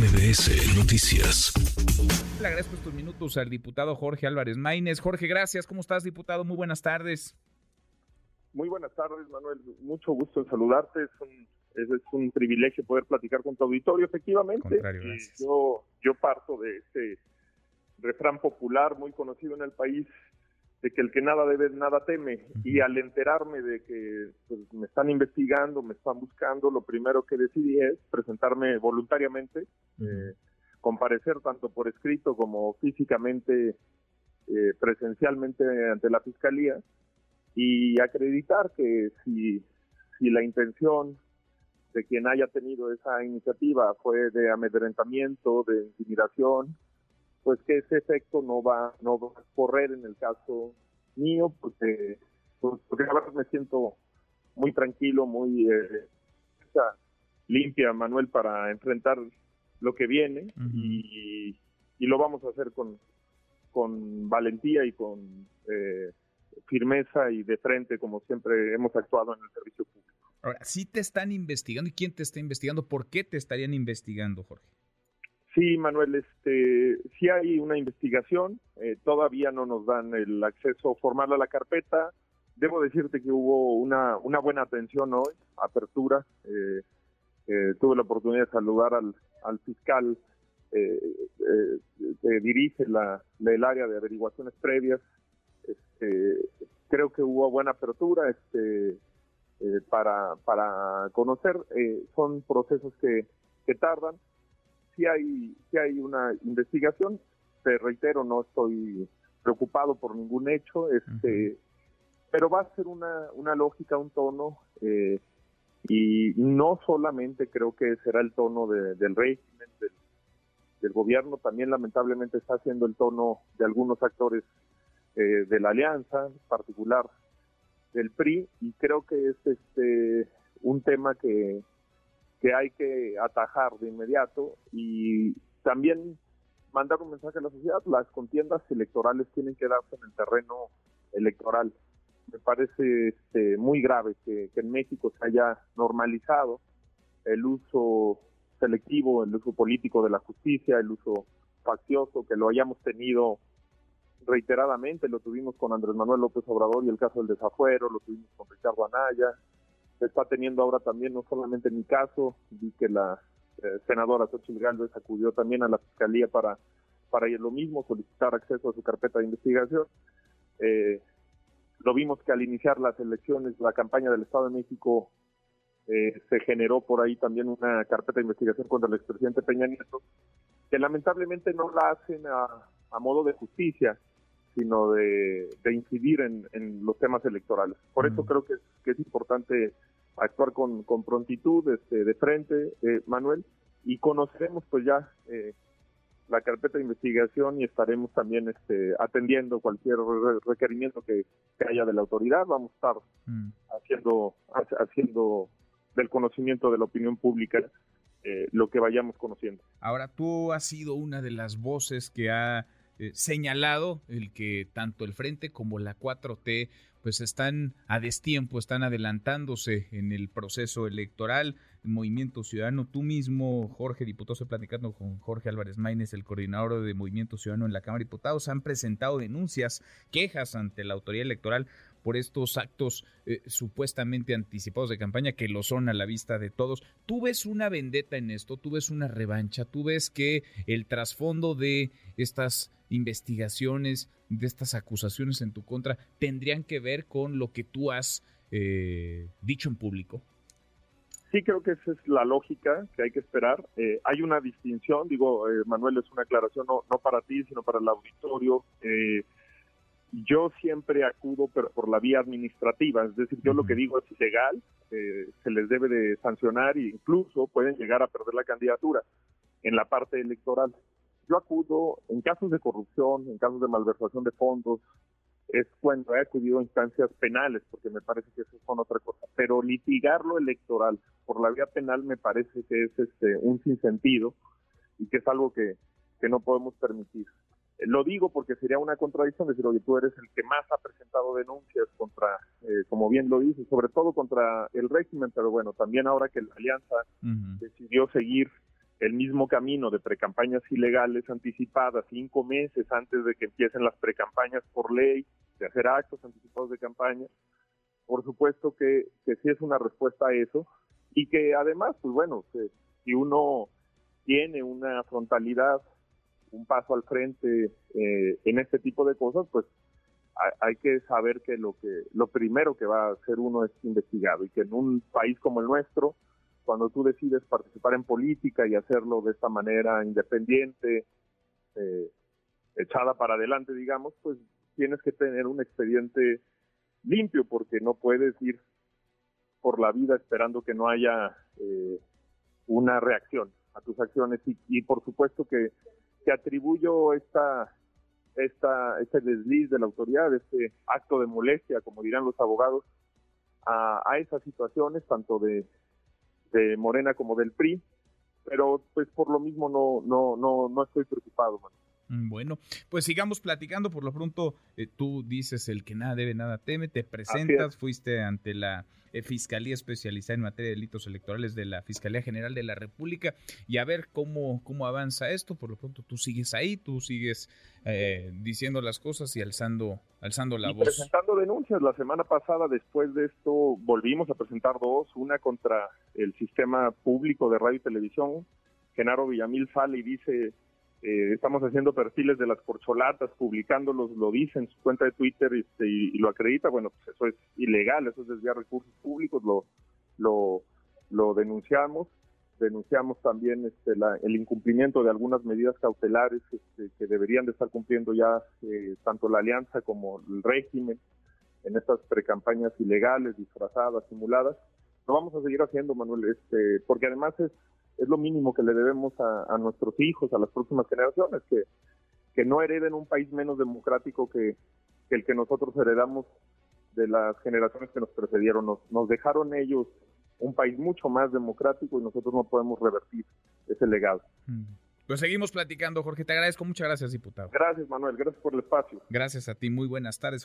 MBS Noticias. Le agradezco estos minutos al diputado Jorge Álvarez Maínez. Jorge, gracias. ¿Cómo estás, diputado? Muy buenas tardes. Muy buenas tardes, Manuel. Mucho gusto en saludarte. Es un, es, un privilegio poder platicar con tu auditorio, efectivamente. Eh, yo, yo parto de ese refrán popular muy conocido en el país de que el que nada debe, nada teme. Y al enterarme de que pues, me están investigando, me están buscando, lo primero que decidí es presentarme voluntariamente, eh, comparecer tanto por escrito como físicamente, eh, presencialmente ante la Fiscalía y acreditar que si, si la intención de quien haya tenido esa iniciativa fue de amedrentamiento, de intimidación, pues que ese efecto no va, no va a correr en el caso mío, porque, pues, porque verdad me siento muy tranquilo, muy eh, limpia, Manuel, para enfrentar lo que viene y, y, lo vamos a hacer con, con valentía y con eh, firmeza y de frente, como siempre hemos actuado en el servicio público. Ahora, si te están investigando y quién te está investigando, ¿por qué te estarían investigando, Jorge? Sí, Manuel, este, sí hay una investigación, eh, todavía no nos dan el acceso formal a la carpeta. Debo decirte que hubo una, una buena atención hoy, apertura. Eh, eh, tuve la oportunidad de saludar al, al fiscal que dirige la, el área de averiguaciones previas. Este, creo que hubo buena apertura este, para, para conocer. son procesos que, que tardan si hay, si hay una investigación. Te reitero, no estoy preocupado por ningún hecho, este, pero va a ser una, una lógica, un tono, eh, y no solamente creo que será el tono del régimen, del, gobierno, también lamentablemente está siendo el tono de algunos actores eh, de la alianza, en particular del PRI, y creo que es este un tema que, que hay que atajar de inmediato y también mandar un mensaje a la sociedad. Las contiendas electorales tienen que darse en el terreno electoral. Me parece este, muy grave que, en México se haya normalizado el uso selectivo, el uso político de la justicia, el uso faccioso, que lo hayamos tenido reiteradamente, lo tuvimos con Andrés Manuel López Obrador y el caso del desafuero, lo tuvimos con Ricardo Anaya, está teniendo ahora también, no solamente en mi caso, vi que la eh, senadora Xochitl Gálvez acudió también a la fiscalía para, para lo mismo, solicitar acceso a su carpeta de investigación. Eh, lo vimos que al iniciar las elecciones, la campaña del Estado de México, eh, se generó por ahí también una carpeta de investigación contra el expresidente Peña Nieto, que lamentablemente no la hacen a, a modo de justicia, sino de, incidir en, los temas electorales. Por eso creo que que es importante actuar con, con prontitud, este, de frente, eh, Manuel, y conoceremos pues ya eh, la carpeta de investigación y estaremos también este, atendiendo cualquier requerimiento que, haya de la autoridad. Vamos a estar mm. haciendo, haciendo del conocimiento de la opinión pública eh, lo que vayamos conociendo. Ahora, tú has sido una de las voces que ha señalado el que tanto el Frente como la 4T pues están a destiempo, están adelantándose en el proceso electoral. El Movimiento Ciudadano, tú mismo, Jorge, diputado, platicando con Jorge Álvarez Maínez, el coordinador de Movimiento Ciudadano en la Cámara de Diputados, han presentado denuncias, quejas ante la autoridad electoral por estos actos eh, supuestamente anticipados de campaña que lo son a la vista de todos. ¿Tú ves una vendetta en esto? ¿Tú ves una revancha? ¿Tú ves que el trasfondo de estas investigaciones, de estas acusaciones en tu contra, tendrían que ver con lo que tú has eh, dicho en público? Sí, creo que esa es la lógica que hay que esperar. Eh, hay una distinción, digo, Manuel, es una aclaración no, no para ti, sino para el auditorio. Eh, yo siempre acudo pero por la vía administrativa, es decir, yo lo que digo es ilegal, eh, se les debe de sancionar e incluso pueden llegar a perder la candidatura en la parte electoral. Yo acudo en casos de corrupción, en casos de malversación de fondos, es cuando he acudido a instancias penales, porque me parece que eso son otra cosa. Pero litigar lo electoral por la vía penal me parece que es este un sinsentido y que es algo que, que no podemos permitir. Lo digo porque sería una contradicción decir, oye, tú eres el que más ha presentado denuncias contra, eh, como bien lo dices, sobre todo contra el régimen, pero bueno, también ahora que la alianza decidió seguir el mismo camino de precampañas ilegales anticipadas cinco meses antes de que empiecen las precampañas por ley, de hacer actos anticipados de campaña. Por supuesto que, que sí es una respuesta a eso y que además, pues bueno, si uno tiene una frontalidad, un paso al frente eh, en este tipo de cosas, pues hay, que saber que lo que lo primero que va a hacer uno es investigado y que en un país como el nuestro, cuando tú decides participar en política y hacerlo de esta manera independiente, eh, echada para adelante, digamos, pues tienes que tener un expediente limpio porque no puedes ir por la vida esperando que no haya eh, una reacción a tus acciones y, por supuesto que, que atribuyo esta esta, este desliz de la autoridad, este acto de molestia, como dirán los abogados, a, a esas situaciones, tanto de, de Morena como del PRI, pero pues por lo mismo no no no no estoy preocupado. Mm, bueno, pues sigamos platicando. Por lo pronto, eh, tú dices el que nada debe, nada teme. Te presentas, fuiste ante la eh, Fiscalía Especializada en Materia de Delitos Electorales de la Fiscalía General de la República y a ver cómo, cómo avanza esto. Por lo pronto, tú sigues ahí, tú sigues eh, diciendo las cosas y alzando, alzando la voz. Presentando denuncias. La semana pasada, después de esto, volvimos a presentar dos. Una contra el sistema público de radio y televisión. Genaro Villamil sale y dice eh, estamos haciendo perfiles de las corcholatas, publicándolos, lo dice en su cuenta de Twitter este, y, lo acredita. Bueno, pues eso es ilegal, eso es desviar recursos públicos, lo, lo, lo denunciamos. Denunciamos también este, el incumplimiento de algunas medidas cautelares este, que deberían de estar cumpliendo ya eh, tanto la alianza como el régimen en estas precampañas ilegales, disfrazadas, simuladas. Lo vamos a seguir haciendo, Manuel, este, porque además es es lo mínimo que le debemos a, nuestros hijos, a las próximas generaciones, que, que no hereden un país menos democrático que, el que nosotros heredamos de las generaciones que nos precedieron. Nos, nos dejaron ellos un país mucho más democrático y nosotros no podemos revertir ese legado. Mm. Pues seguimos platicando, Jorge. Te agradezco. Muchas gracias, diputado. Gracias, Manuel. Gracias por el espacio. Gracias a ti. Muy buenas tardes.